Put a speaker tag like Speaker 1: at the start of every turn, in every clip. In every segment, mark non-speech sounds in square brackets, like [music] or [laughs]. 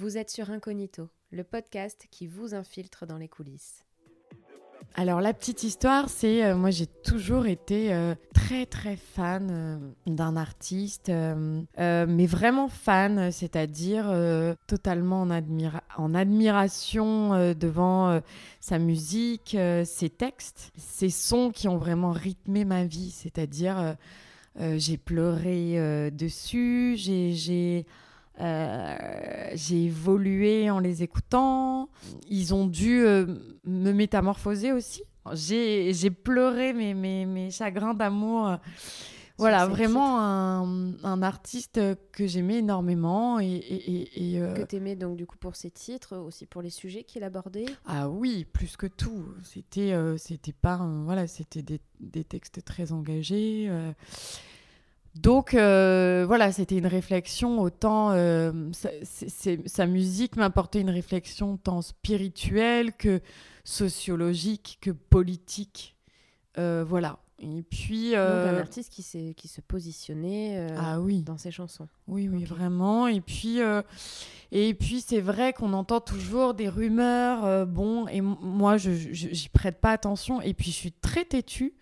Speaker 1: Vous êtes sur Incognito, le podcast qui vous infiltre dans les coulisses.
Speaker 2: Alors la petite histoire, c'est euh, moi j'ai toujours été euh, très très fan euh, d'un artiste, mais vraiment fan, c'est-à-dire totalement en, en admiration devant sa musique, ses textes, ses sons qui ont vraiment rythmé ma vie, c'est-à-dire j'ai pleuré dessus, j'ai euh, j'ai évolué en les écoutant. Ils ont dû euh, me métamorphoser aussi. J'ai pleuré mes, mes, mes chagrins d'amour. Voilà, vraiment un, un, artiste que j'aimais énormément. Et, et, et
Speaker 1: euh, Que t'aimais donc du coup pour ses titres, aussi pour les sujets qu'il abordait?
Speaker 2: Ah oui, plus que tout. C'était c'était pas... voilà, c'était des, des, textes très engagés. Donc euh, voilà, c'était une réflexion autant euh, sa musique m'apportait une réflexion tant spirituelle que sociologique que politique. Euh, voilà. Et puis
Speaker 1: Donc un artiste qui qui se positionnait
Speaker 2: ah oui.
Speaker 1: dans ses chansons.
Speaker 2: Oui oui vraiment. Et puis et puis c'est vrai qu'on entend toujours des rumeurs. bon et moi je j'y prête pas attention. Et puis je suis très têtue.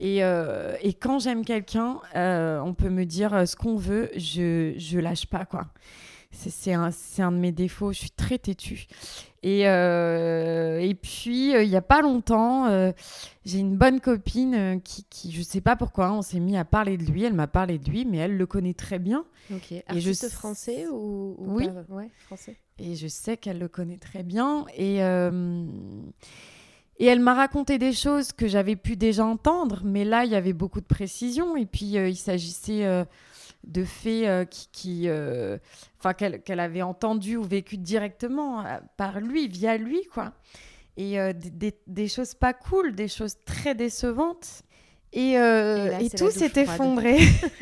Speaker 2: Et, euh, et quand j'aime quelqu'un, euh, on peut me dire euh, ce qu'on veut, je, je lâche pas, quoi. C'est un, un, de mes défauts, je suis très têtue. Et, et puis, il n'y a pas longtemps, j'ai une bonne copine qui, qui, je sais pas pourquoi, on s'est mis à parler de lui, elle m'a parlé de lui, mais elle le connaît très bien.
Speaker 1: Ok, artiste je... français ou,
Speaker 2: Oui,
Speaker 1: ouais, français.
Speaker 2: Et je sais qu'elle le connaît très bien. Et... Et elle m'a raconté des choses que j'avais pu déjà entendre, mais là, il y avait beaucoup de précision. Et puis, euh, il s'agissait euh, de faits euh, qui, enfin, qu'elle avait entendu ou vécu directement par lui, via lui, quoi. Et des, choses pas cool, des choses très décevantes. Et, et, tout s'est effondré.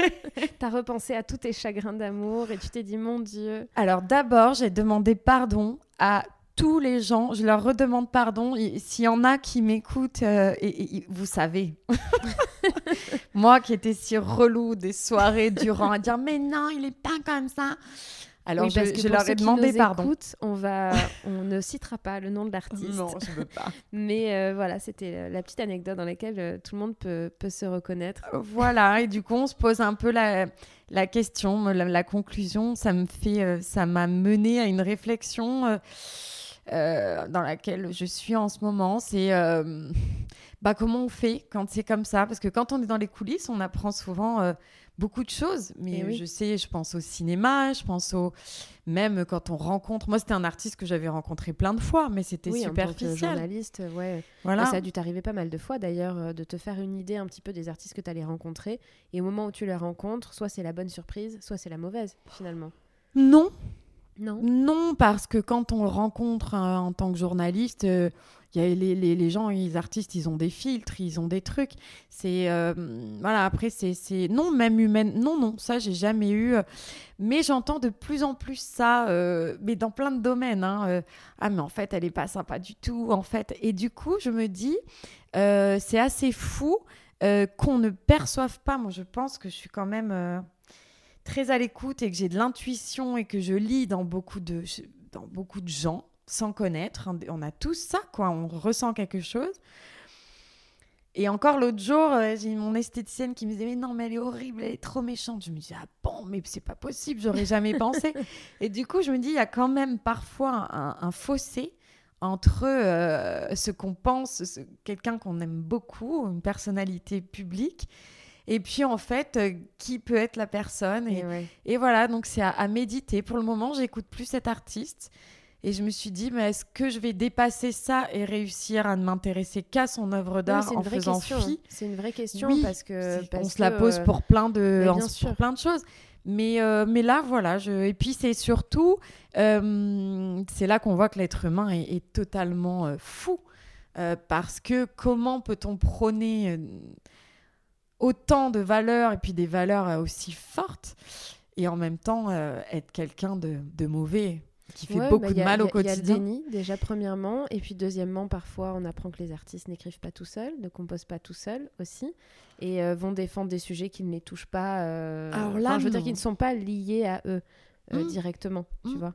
Speaker 2: [laughs]
Speaker 1: T'as repensé à tous tes chagrins d'amour et tu t'es dit, mon Dieu.
Speaker 2: Alors d'abord, j'ai demandé pardon à tous les gens, je leur redemande pardon. S'il y en a qui m'écoutent, euh, et, vous savez, [laughs] moi qui étais si relou des soirées durant à dire mais non, il est pas comme ça.
Speaker 1: Alors je, leur ai demandé pardon. on va, on ne citera pas le nom de l'artiste.
Speaker 2: Non, je veux pas.
Speaker 1: Mais euh, voilà, c'était la petite anecdote dans laquelle euh, tout le monde peut, peut, se reconnaître.
Speaker 2: Voilà, et du coup on se pose un peu la, la question, la, la conclusion. Ça me fait, ça m'a mené à une réflexion euh, dans laquelle je suis en ce moment, c'est euh, [laughs] bah, comment on fait quand c'est comme ça? Parce que quand on est dans les coulisses, on apprend souvent euh, beaucoup de choses. Mais eh je sais, je pense au cinéma, je pense au. Même quand on rencontre. Moi, c'était un artiste que j'avais rencontré plein de fois, mais c'était oui, superficiel. En tant
Speaker 1: journaliste, ouais. Voilà. ça a dû t'arriver pas mal de fois d'ailleurs, de te faire une idée un petit peu des artistes que tu allais rencontrer. Et au moment où tu les rencontres, soit c'est la bonne surprise, soit c'est la mauvaise, finalement.
Speaker 2: Non,
Speaker 1: non.
Speaker 2: Non, parce que quand on le rencontre euh, en tant que journaliste, euh, y a les, les, gens, les artistes, ils ont des filtres, ils ont des trucs. C'est euh, voilà. Après, c'est non, même humaine. Non, non, ça j'ai jamais eu. Mais j'entends de plus en plus ça, mais dans plein de domaines. Hein, ah, mais en fait, elle est pas sympa du tout, en fait. Et du coup, je me dis, c'est assez fou qu'on ne perçoive pas. Moi, je pense que je suis quand même très à l'écoute et que j'ai de l'intuition et que je lis dans beaucoup de, dans beaucoup de gens sans connaître. On a tous ça, quoi. On ressent quelque chose. Et encore l'autre jour, euh, j'ai mon esthéticienne qui me disait Mais non, mais elle est horrible, elle est trop méchante. Je me dis Ah bon, mais c'est pas possible, j'aurais jamais [laughs] pensé. Et du coup, je me dis Il y a quand même parfois un, fossé entre euh, ce qu'on pense, quelqu'un qu'on aime beaucoup, une personnalité publique, et puis, en fait, euh, qui peut être la personne Et, et, voilà, donc c'est à, méditer. Pour le moment, j'écoute plus cet artiste. Et je me suis dit, mais est-ce que je vais dépasser ça et réussir à ne m'intéresser qu'à son œuvre d'art en faisant fi?
Speaker 1: C'est une vraie question parce que
Speaker 2: on se la pose euh, pour plein de, pour plein de choses. Mais, euh, mais là, voilà. Je... Et puis, c'est surtout, c'est là qu'on voit que l'être humain est, est totalement fou. parce que comment peut-on prôner autant de valeurs et puis des valeurs euh, aussi fortes et en même temps euh, être quelqu'un de, de, mauvais qui fait beaucoup bah, de mal au quotidien.
Speaker 1: Il y a le déni déjà premièrement et puis deuxièmement parfois on apprend que les artistes n'écrivent pas tout seuls, ne composent pas tout seuls aussi et euh, vont défendre des sujets qui ne les touchent pas. Alors là, je veux dire qu'ils ne sont pas liés à eux mmh. directement, tu mmh. vois.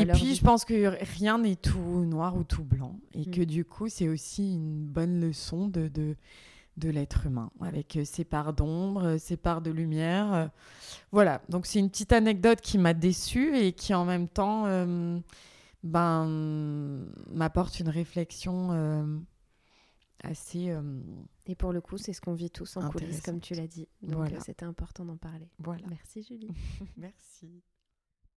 Speaker 2: et puis, je pense que rien n'est tout noir ou tout blanc. Et mm. que du coup, c'est aussi une bonne leçon de, de, de l'être humain, avec euh, ses parts d'ombre, ses parts de lumière. Voilà, donc c'est une petite anecdote qui m'a déçue et qui en même temps ben, m'apporte une réflexion assez. Euh,
Speaker 1: et pour le coup, c'est ce qu'on vit tous en coulisses, comme tu l'as dit. Donc, euh, c'était important d'en parler.
Speaker 2: Voilà.
Speaker 1: Merci, Julie. [laughs]
Speaker 2: Merci.